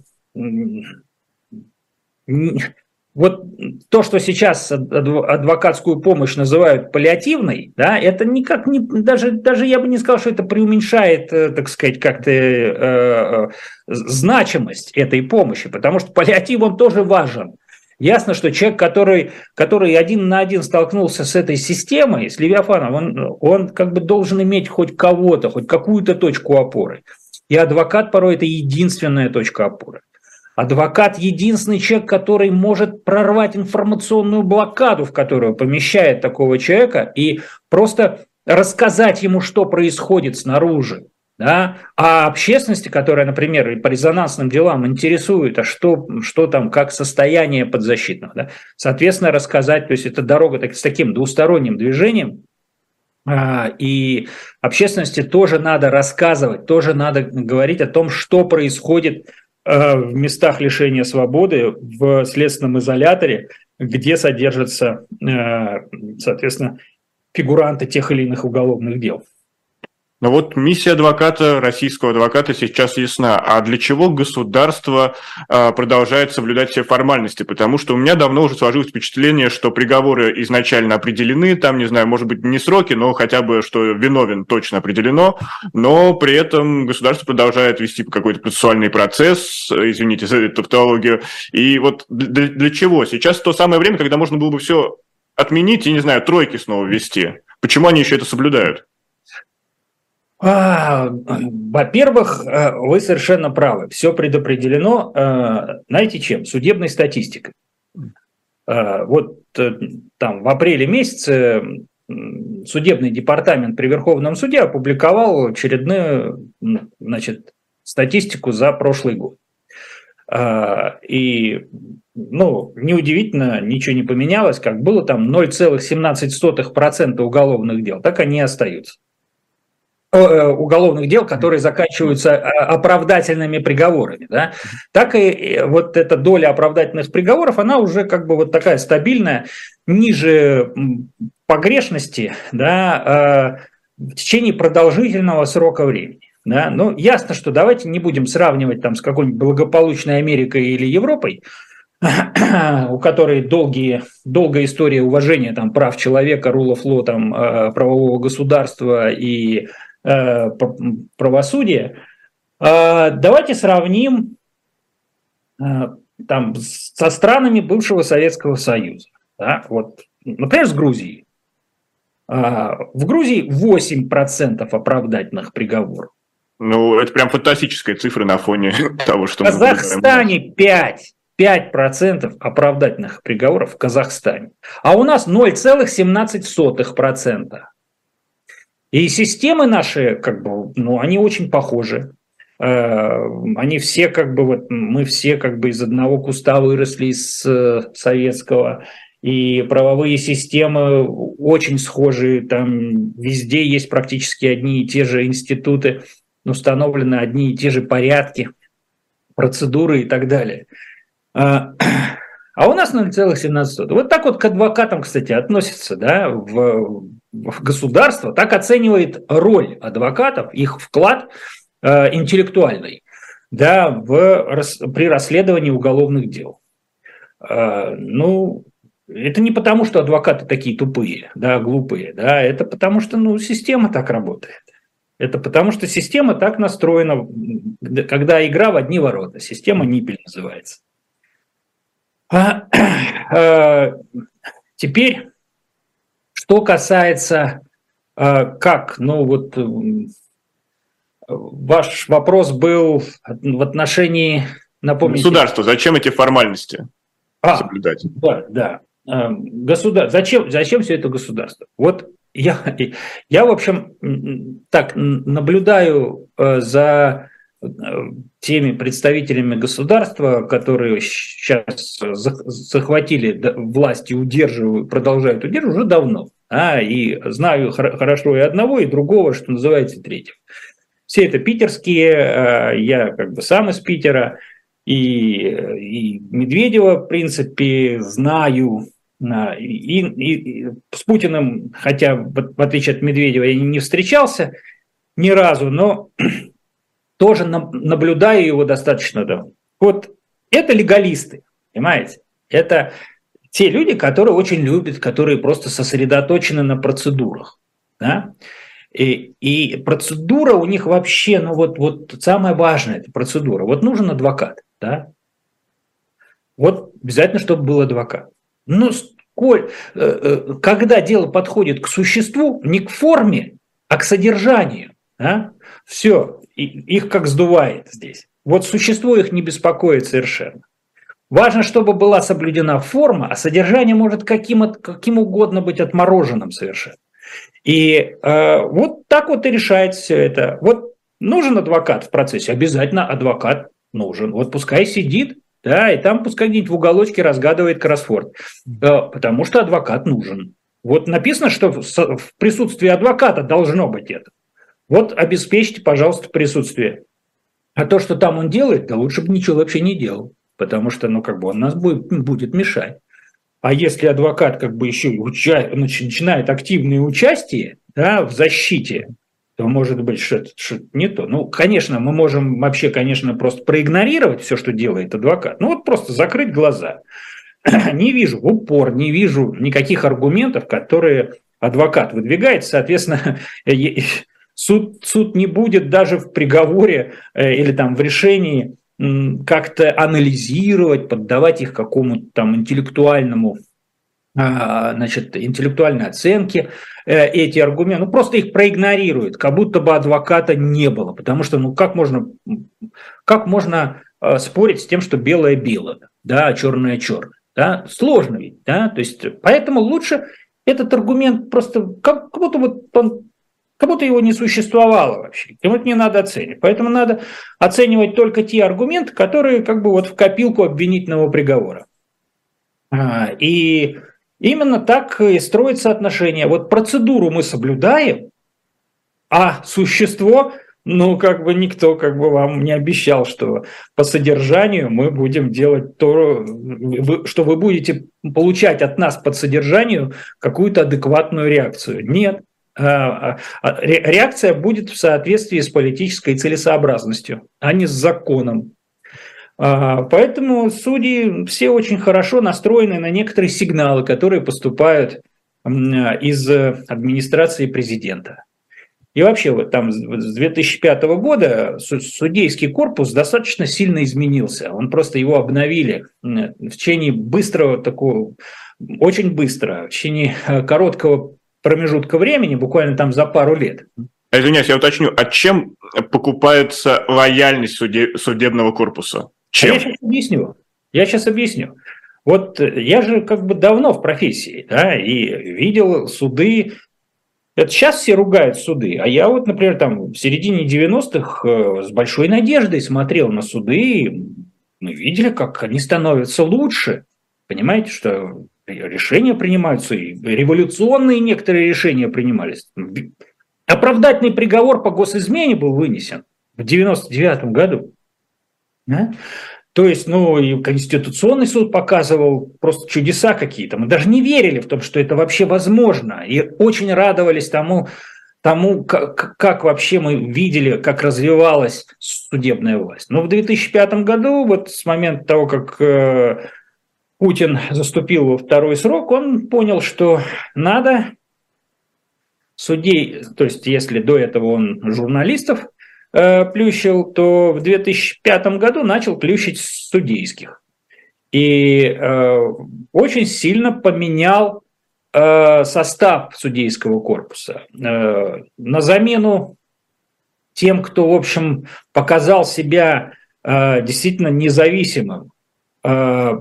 вот то, что сейчас адвокатскую помощь называют паллиативной, да, это никак не, даже, даже я бы не сказал, что это преуменьшает, э, так сказать, как-то э, э, значимость этой помощи, потому что паллиатив, он тоже важен. Ясно, что человек, который, который один на один столкнулся с этой системой, с Левиафаном, он, он как бы должен иметь хоть кого-то, хоть какую-то точку опоры. И адвокат порой это единственная точка опоры. Адвокат – единственный человек, который может прорвать информационную блокаду, в которую помещает такого человека, и просто рассказать ему, что происходит снаружи. Да? А общественности, которая, например, по резонансным делам интересует, а что, что там, как состояние подзащитного, да? соответственно, рассказать, то есть это дорога так, с таким двусторонним движением, а, и общественности тоже надо рассказывать, тоже надо говорить о том, что происходит а, в местах лишения свободы, в следственном изоляторе, где содержатся, а, соответственно, фигуранты тех или иных уголовных дел. Но вот миссия адвоката, российского адвоката сейчас ясна. А для чего государство э, продолжает соблюдать все формальности? Потому что у меня давно уже сложилось впечатление, что приговоры изначально определены, там, не знаю, может быть, не сроки, но хотя бы, что виновен точно определено, но при этом государство продолжает вести какой-то процессуальный процесс, извините за эту тавтологию. И вот для, для чего? Сейчас то самое время, когда можно было бы все отменить и, не знаю, тройки снова ввести. Почему они еще это соблюдают? А, во-первых, э, вы совершенно правы. Все предопределено, э, знаете чем? Судебной статистикой. Э, вот там в апреле месяце судебный департамент при Верховном суде опубликовал очередную значит, статистику за прошлый год. И, ну, неудивительно, ничего не поменялось, как было там 0,17% уголовных дел, так они и остаются. Э, уголовных дел, которые заканчиваются э, оправдательными приговорами, да, так и вот эта доля оправдательных приговоров, она уже как бы вот такая стабильная, ниже погрешности, да, э, в течение продолжительного срока времени. Да? Ну, ясно, что давайте не будем сравнивать там с какой-нибудь благополучной Америкой или Европой, у которой долгие, долгая история уважения там, прав человека, rule of law, там, э, правового государства и э, правосудия. Э, давайте сравним э, там, со странами бывшего Советского Союза. Да? Вот, например, с Грузией. Э, в Грузии 8% оправдательных приговоров. Ну, это прям фантастическая цифра на фоне того, что в Казахстане 5. 5% оправдательных приговоров в Казахстане, а у нас 0,17%. И системы наши, как бы, ну, они очень похожи. Э, они все как бы, вот мы все как бы из одного куста выросли из э, советского, и правовые системы очень схожие, там везде есть практически одни и те же институты, установлены одни и те же порядки, процедуры и так далее. А, а у нас 0,17. Вот так вот к адвокатам, кстати, относятся да, в государство, так оценивает роль адвокатов, их вклад э, интеллектуальный да, в, при расследовании уголовных дел. Э, ну, это не потому, что адвокаты такие тупые, да, глупые, да, это потому что ну, система так работает. Это потому что система так настроена, когда игра в одни ворота. Система Ниппель называется. А, а, теперь, что касается а, как, ну вот ваш вопрос был в отношении, напомните... Государство, зачем эти формальности а, соблюдать? Да, да. Государ... Зачем, зачем все это государство? Вот я, я, в общем, так наблюдаю э, за теми представителями государства, которые сейчас захватили власть и удерживают, продолжают удерживать уже давно. А, и знаю хорошо и одного, и другого, что называется, третьего. Все это питерские, а, я как бы сам из Питера, и, и Медведева, в принципе, знаю, а, и, и, и с Путиным, хотя в отличие от Медведева я не встречался ни разу, но тоже наблюдаю его достаточно давно. Вот это легалисты, понимаете? Это те люди, которые очень любят, которые просто сосредоточены на процедурах. Да? И, и процедура у них вообще, ну вот, вот самое важное, это процедура. Вот нужен адвокат, да? Вот обязательно, чтобы был адвокат. Но сколь, э, э, когда дело подходит к существу, не к форме, а к содержанию, да? все, их как сдувает здесь. Вот существо их не беспокоит совершенно. Важно, чтобы была соблюдена форма, а содержание может каким, каким угодно быть отмороженным совершенно. И э, вот так вот и решается все это. Вот нужен адвокат в процессе, обязательно адвокат нужен. Вот пускай сидит, да, и там пускай где-нибудь в уголочке разгадывает кроссворд, э, потому что адвокат нужен. Вот написано, что в присутствии адвоката должно быть это. Вот обеспечьте, пожалуйста, присутствие. А то, что там он делает, да лучше бы ничего вообще не делал, потому что, ну, как бы он нас будет, будет мешать. А если адвокат как бы еще уча... начинает активное участие да, в защите, то может быть что-то, что не то. Ну, конечно, мы можем вообще, конечно, просто проигнорировать все, что делает адвокат. Ну, вот просто закрыть глаза. Не вижу в упор, не вижу никаких аргументов, которые адвокат выдвигает. Соответственно, Суд, суд не будет даже в приговоре э, или там в решении как-то анализировать, поддавать их какому-то там интеллектуальному а, значит, интеллектуальной оценке э, эти аргументы, ну просто их проигнорирует, как будто бы адвоката не было, потому что ну как можно, как можно э, спорить с тем, что белое белое, да, а черное черное, да, сложно ведь, да, то есть поэтому лучше этот аргумент просто как будто вот он как будто его не существовало вообще. И вот не надо оценивать. Поэтому надо оценивать только те аргументы, которые как бы вот в копилку обвинительного приговора. А, и именно так и строится отношение. Вот процедуру мы соблюдаем, а существо, ну, как бы никто как бы вам не обещал, что по содержанию мы будем делать то, что вы будете получать от нас под содержанию какую-то адекватную реакцию. Нет, реакция будет в соответствии с политической целесообразностью, а не с законом. Поэтому судьи все очень хорошо настроены на некоторые сигналы, которые поступают из администрации президента. И вообще вот там с 2005 года судейский корпус достаточно сильно изменился. Он просто его обновили в течение быстрого такого, очень быстро, в течение э, короткого промежутка времени, буквально там за пару лет. Извиняюсь, я уточню, а чем покупается лояльность судебного корпуса? Чем? А я сейчас объясню. Я сейчас объясню. Вот я же как бы давно в профессии, да, и видел суды это сейчас все ругают суды, а я вот, например, там в середине 90-х э, с большой надеждой смотрел на суды, и мы видели, как они становятся лучше. Понимаете, что решения принимаются, и революционные некоторые решения принимались. Оправдательный приговор по госизмене был вынесен в 99 году. Да? То есть, ну, и Конституционный суд показывал просто чудеса какие-то. Мы даже не верили в том, что это вообще возможно. И очень радовались тому, тому как, как вообще мы видели, как развивалась судебная власть. Но в 2005 году, вот с момента того, как э, Путин заступил во второй срок, он понял, что надо судей, то есть если до этого он журналистов Э, плющил, то в 2005 году начал плющить судейских. И э, очень сильно поменял э, состав судейского корпуса. Э, на замену тем, кто, в общем, показал себя э, действительно независимым, э,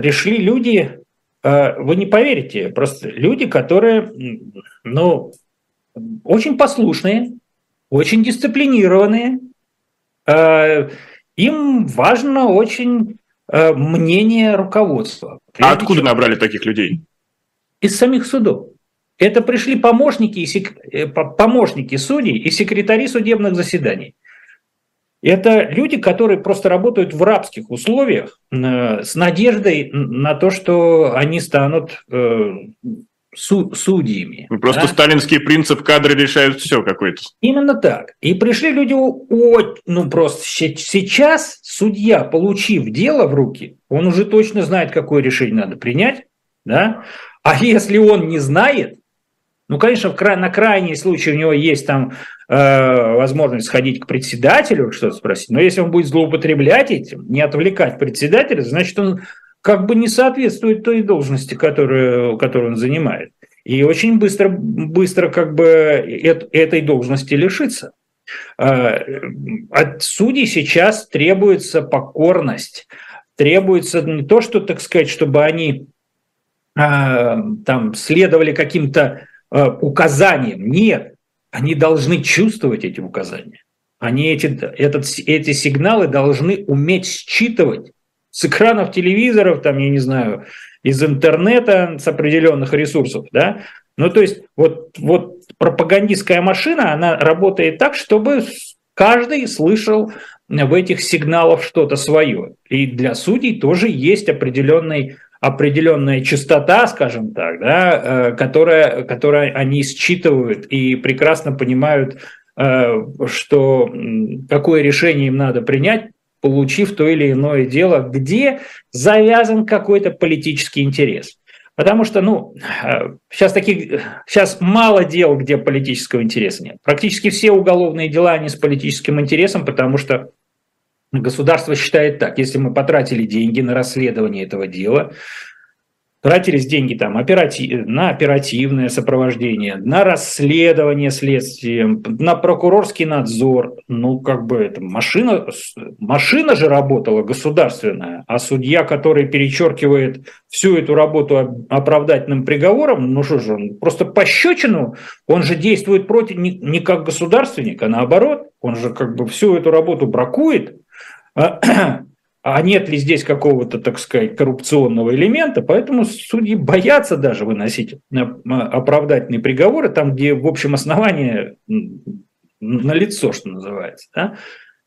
пришли люди, э, вы не поверите, просто люди, которые, ну, очень послушные, очень дисциплинированные. Э, им важно очень э, мнение руководства. А откуда набрали таких людей? Из самих судов. Это пришли помощники, и сек... Помощники судей и секретари судебных заседаний. Это люди, которые просто работают в рабских условиях с надеждой на то, что они станут су- судьями. Ну, просто да? сталинский принцип кадры решают все какой-то. Именно так. И пришли люди, о, ну просто сейчас судья, получив дело в руки, он уже точно знает, какое решение надо принять, да? А если он не знает, ну, конечно, в, на крайний случай у него есть там э, возможность сходить к председателю, что-то спросить, но если он будет злоупотреблять этим, не отвлекать председателя, значит, он как бы не соответствует той должности, которую, которую он занимает. И очень быстро, быстро как бы этой должности лишится. А, от судей сейчас требуется покорность, требуется не то, что, так сказать, чтобы они а, там следовали каким-то указаниям. Нет, они должны чувствовать эти указания. Они эти, этот, эти сигналы должны уметь считывать с экранов телевизоров, там, я не знаю, из интернета, с определенных ресурсов, да. Ну, то есть вот, вот пропагандистская машина, она работает так, чтобы каждый слышал в этих сигналах что-то свое. И для судей тоже есть определенный определенная частота, скажем так, да, э, которая, которая они считывают и прекрасно понимают, э, что какое решение им надо принять получив то или иное дело, где завязан какой-то политический интерес. Потому что, ну, сейчас, таких, сейчас мало дел, где политического интереса нет. Практически все уголовные дела, они с политическим интересом, потому что государство считает так, если мы потратили деньги на расследование этого дела, тратились деньги там оператив, на оперативное сопровождение, на расследование следствия, на прокурорский надзор. Ну, как бы это машина, машина же работала государственная, а судья, который перечеркивает всю эту работу оправдательным приговором, ну что же, он просто пощечину, он же действует против не, не как государственник, а наоборот, он же как бы всю эту работу бракует, а нет ли здесь какого-то, так сказать, коррупционного элемента, поэтому судьи боятся даже выносить оправдательные приговоры там, где в общем основании на лицо, что называется. Да?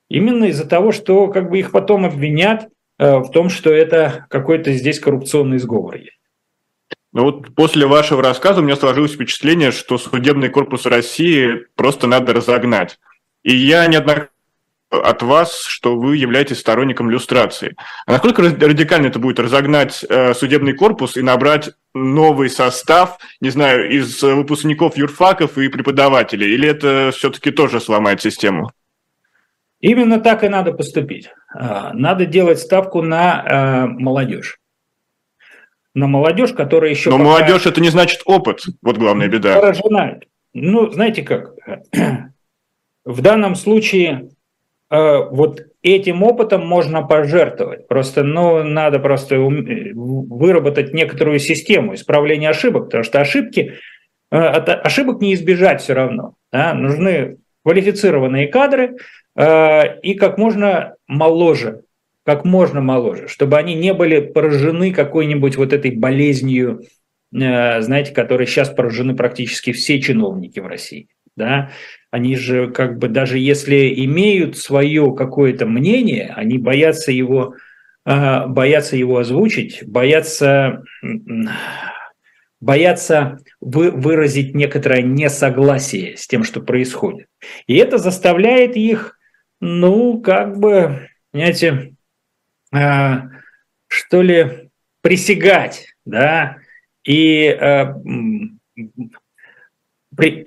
Именно из-за того, что как бы их потом обвинят э, в том, что это какой-то здесь коррупционный сговор есть. Но вот после вашего рассказа у меня сложилось впечатление, что судебный корпус России просто надо разогнать. И я неоднократно от вас, что вы являетесь сторонником люстрации. А насколько радикально это будет разогнать э, судебный корпус и набрать новый состав, не знаю, из выпускников юрфаков и преподавателей? Или это все-таки тоже сломает систему? Именно так и надо поступить. А, надо делать ставку на э, молодежь. На молодежь, которая еще... Но пока... молодежь это не значит опыт. Вот главная беда. Поражена. Ну, знаете как, в данном случае вот этим опытом можно пожертвовать. Просто, ну, надо просто выработать некоторую систему исправления ошибок, потому что ошибки, э, ошибок не избежать все равно. Да? Нужны квалифицированные кадры э, и как можно моложе, как можно моложе, чтобы они не были поражены какой-нибудь вот этой болезнью, знаете, которой сейчас поражены практически все чиновники в России. Да? Они же как бы даже если имеют свое какое-то мнение, они боятся его, а, боятся его озвучить, боятся, боятся вы, выразить некоторое несогласие с тем, что происходит. И это заставляет их, ну, как бы, понимаете, а, что ли, присягать, да, и а, при,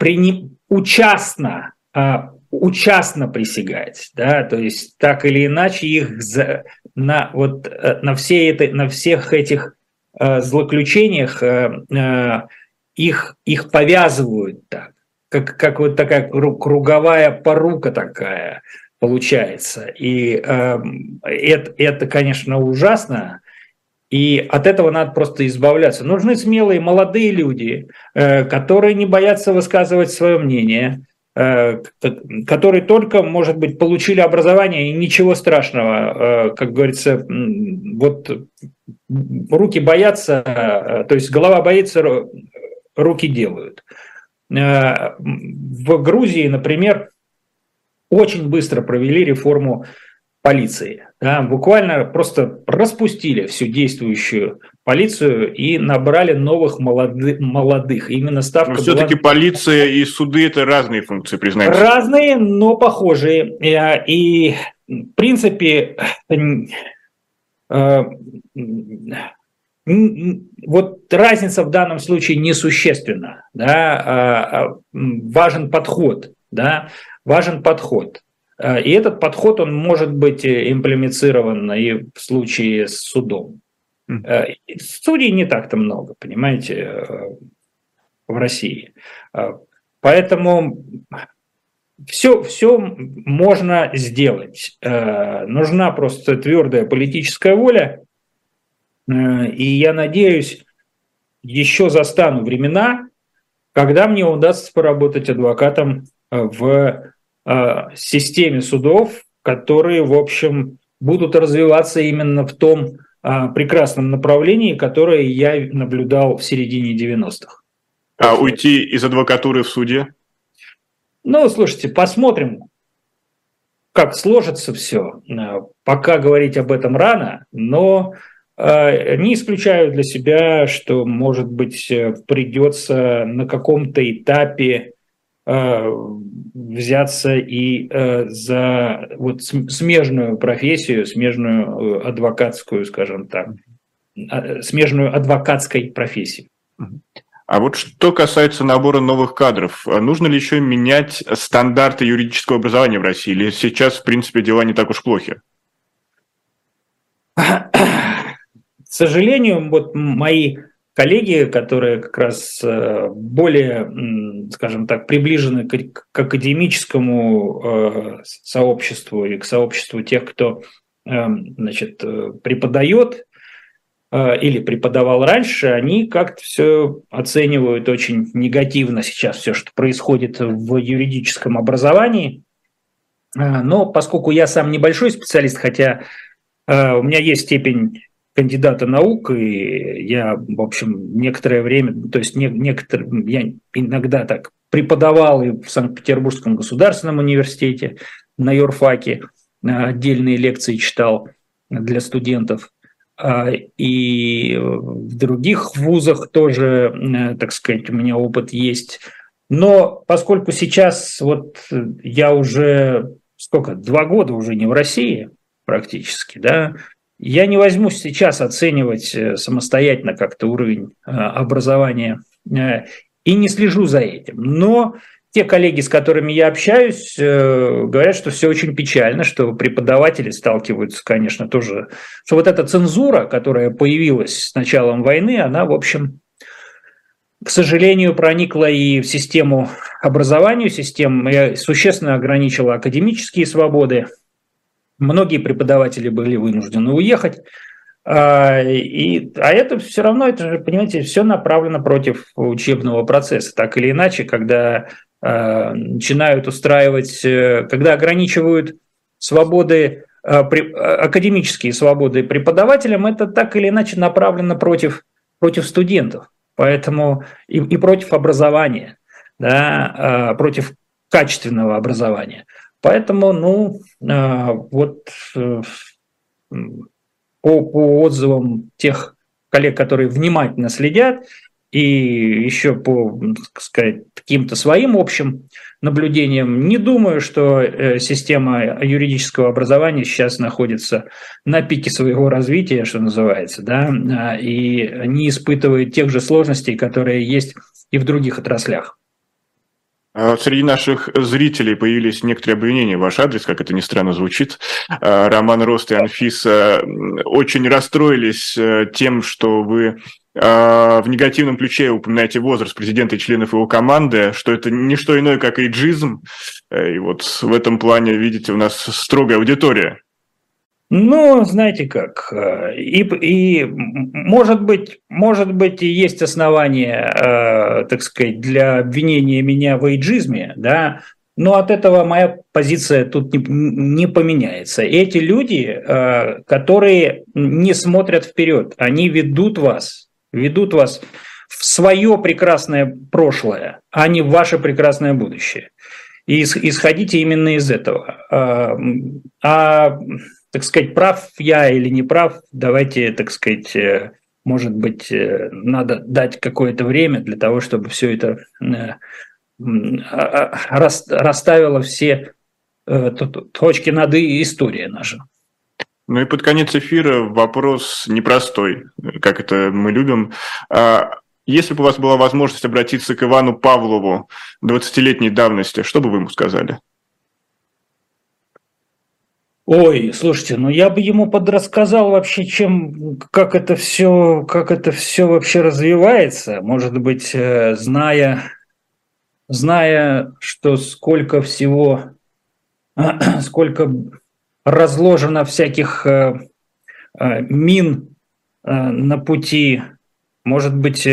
участно, а, участно присягать, да, то есть так или иначе их за, на, вот, э, на, все это, на всех этих э, злоключениях э, их, их повязывают так, как, как вот такая круговая порука такая получается. И э, это, это, конечно, ужасно, и от этого надо просто избавляться. Нужны смелые молодые люди, э, которые не боятся высказывать свое мнение, э, которые только, может быть, получили образование и ничего страшного, э, как говорится, вот руки боятся, то есть голова боится, руки делают. В Грузии, например, очень быстро провели реформу полиции. Да, буквально просто распустили всю действующую полицию и набрали новых молодых. молодых. Именно ставка но все-таки была... полиция и суды – это разные функции, признаюсь. Разные, но похожие. Э, и, в принципе, э, вот разница в данном случае несущественна. Да? А, а, важен подход. Да? Важен подход. Э, и этот подход, он может быть э, имплементирован и в случае с судом. Mm. Судей не так-то много, понимаете, в России. Поэтому все, все можно сделать. Нужна просто твердая политическая воля. И я надеюсь, еще застану времена, когда мне удастся поработать адвокатом в Э, системе судов, которые, в общем, будут развиваться именно в том э, прекрасном направлении, которое я наблюдал в середине 90-х. А уйти из адвокатуры в суде? Ну, слушайте, посмотрим, как сложится все. Э, пока говорить об этом рано, но не исключаю для себя, что, может быть, придется на каком-то этапе Э, взяться и э, за вот смежную профессию, смежную э, адвокатскую, скажем так, а, смежную адвокатской профессии. А вот что касается набора новых кадров, нужно ли еще менять стандарты юридического образования в России? Или сейчас, в принципе, дела не так уж плохи? К сожалению, вот мои коллеги, которые как раз э, более, скажем так, приближены к, академическому э, сообществу и к сообществу тех, кто эм, значит, э, преподает или преподавал раньше, они как-то все оценивают очень негативно сейчас все, что происходит в юридическом образовании. Но поскольку я сам небольшой специалист, хотя у меня есть степень кандидата наук, и я, в общем, некоторое время, то есть не, некоторые, я иногда так преподавал и в Санкт-Петербургском государственном университете на юрфаке, отдельные лекции читал для студентов. а, и в других вузах тоже, э, так сказать, у меня опыт есть. Но поскольку сейчас вот я уже сколько, два года уже не в России практически, да, я не возьмусь сейчас оценивать э, самостоятельно как-то уровень э, образования и не слежу за этим. Но те коллеги, с которыми я общаюсь, э, говорят, что все очень печально, что преподаватели сталкиваются, конечно, тоже, что вот эта цензура, которая появилась с началом войны, она, в общем, к сожалению, проникла и в систему образования, систему, существенно ограничила академические свободы. Многие преподаватели были вынуждены уехать. А, и, а это все равно, это же, понимаете, все направлено против учебного процесса. Так или иначе, когда Э, начинают устраивать, э, когда ограничивают свободы, э, академические свободы преподавателям, это так или иначе направлено против, против студентов. Поэтому и, и против образования, да, против качественного образования. Поэтому, ну, вот по, по отзывам тех коллег, которые внимательно следят, и еще по, так сказать, каким-то своим общим наблюдениям, не думаю, что э, система юридического образования сейчас находится на пике своего развития, что называется, да, и не испытывает тех же сложностей, которые есть и в других отраслях. А среди наших зрителей появились некоторые обвинения в ваш адрес, как это ни странно звучит. А, Роман Рост и Анфиса очень расстроились э, тем, что вы в негативном ключе упоминаете возраст президента и членов его команды, что это не что иное, как эйджизм. Э, и вот в этом плане, видите, у нас строгая аудитория. Ну, знаете как, э, и, и может быть, может быть, и есть основания, э, так сказать, для обвинения меня в эйджизме, да, но от этого моя позиция тут не, не поменяется. Эти люди, э, которые не смотрят вперед, они ведут вас, ведут вас в свое прекрасное прошлое, а не в ваше прекрасное будущее. И исходите именно из этого. А, а так сказать, прав я или не прав, давайте, так сказать, э, может быть, э, надо дать какое-то время для того, чтобы все это э, а, а, расставило все точки над «и» история наша. Ну и под конец эфира вопрос непростой, как это мы любим. А если бы у вас была возможность обратиться к Ивану Павлову 20-летней давности, что бы вы ему сказали? Ой, слушайте, ну я бы ему подрассказал вообще, чем, как это все, как это все вообще развивается. Может быть, э, зная, зная, что сколько всего, сколько разложено всяких э, э, мин на пути может быть,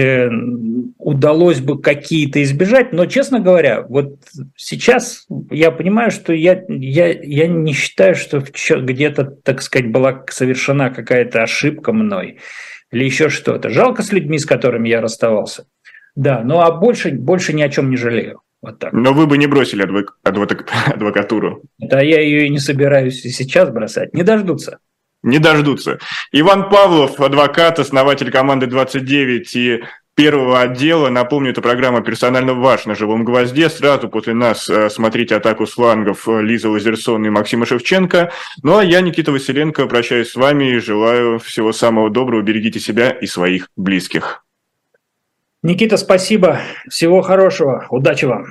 удалось бы какие-то избежать, но, честно говоря, вот сейчас я понимаю, что я, я, я не считаю, что где-то, так сказать, была совершена какая-то ошибка мной или еще что-то. Жалко с людьми, с которыми я расставался. Да, ну а больше, больше ни о чем не жалею. Вот так. Но вы бы не бросили адвок... адвок... адвокатуру. Да, я ее и не собираюсь и сейчас бросать. Не дождутся не дождутся. Иван Павлов, адвокат, основатель команды 29 и первого отдела. Напомню, это программа «Персонально ваш» на «Живом гвозде». Сразу после нас э, смотрите атаку с флангов э, Лиза Лазерсон и Максима Шевченко. Ну, а я, Никита Василенко, прощаюсь с вами и желаю всего самого доброго. Берегите себя и своих близких. Никита, спасибо. Всего хорошего. Удачи вам.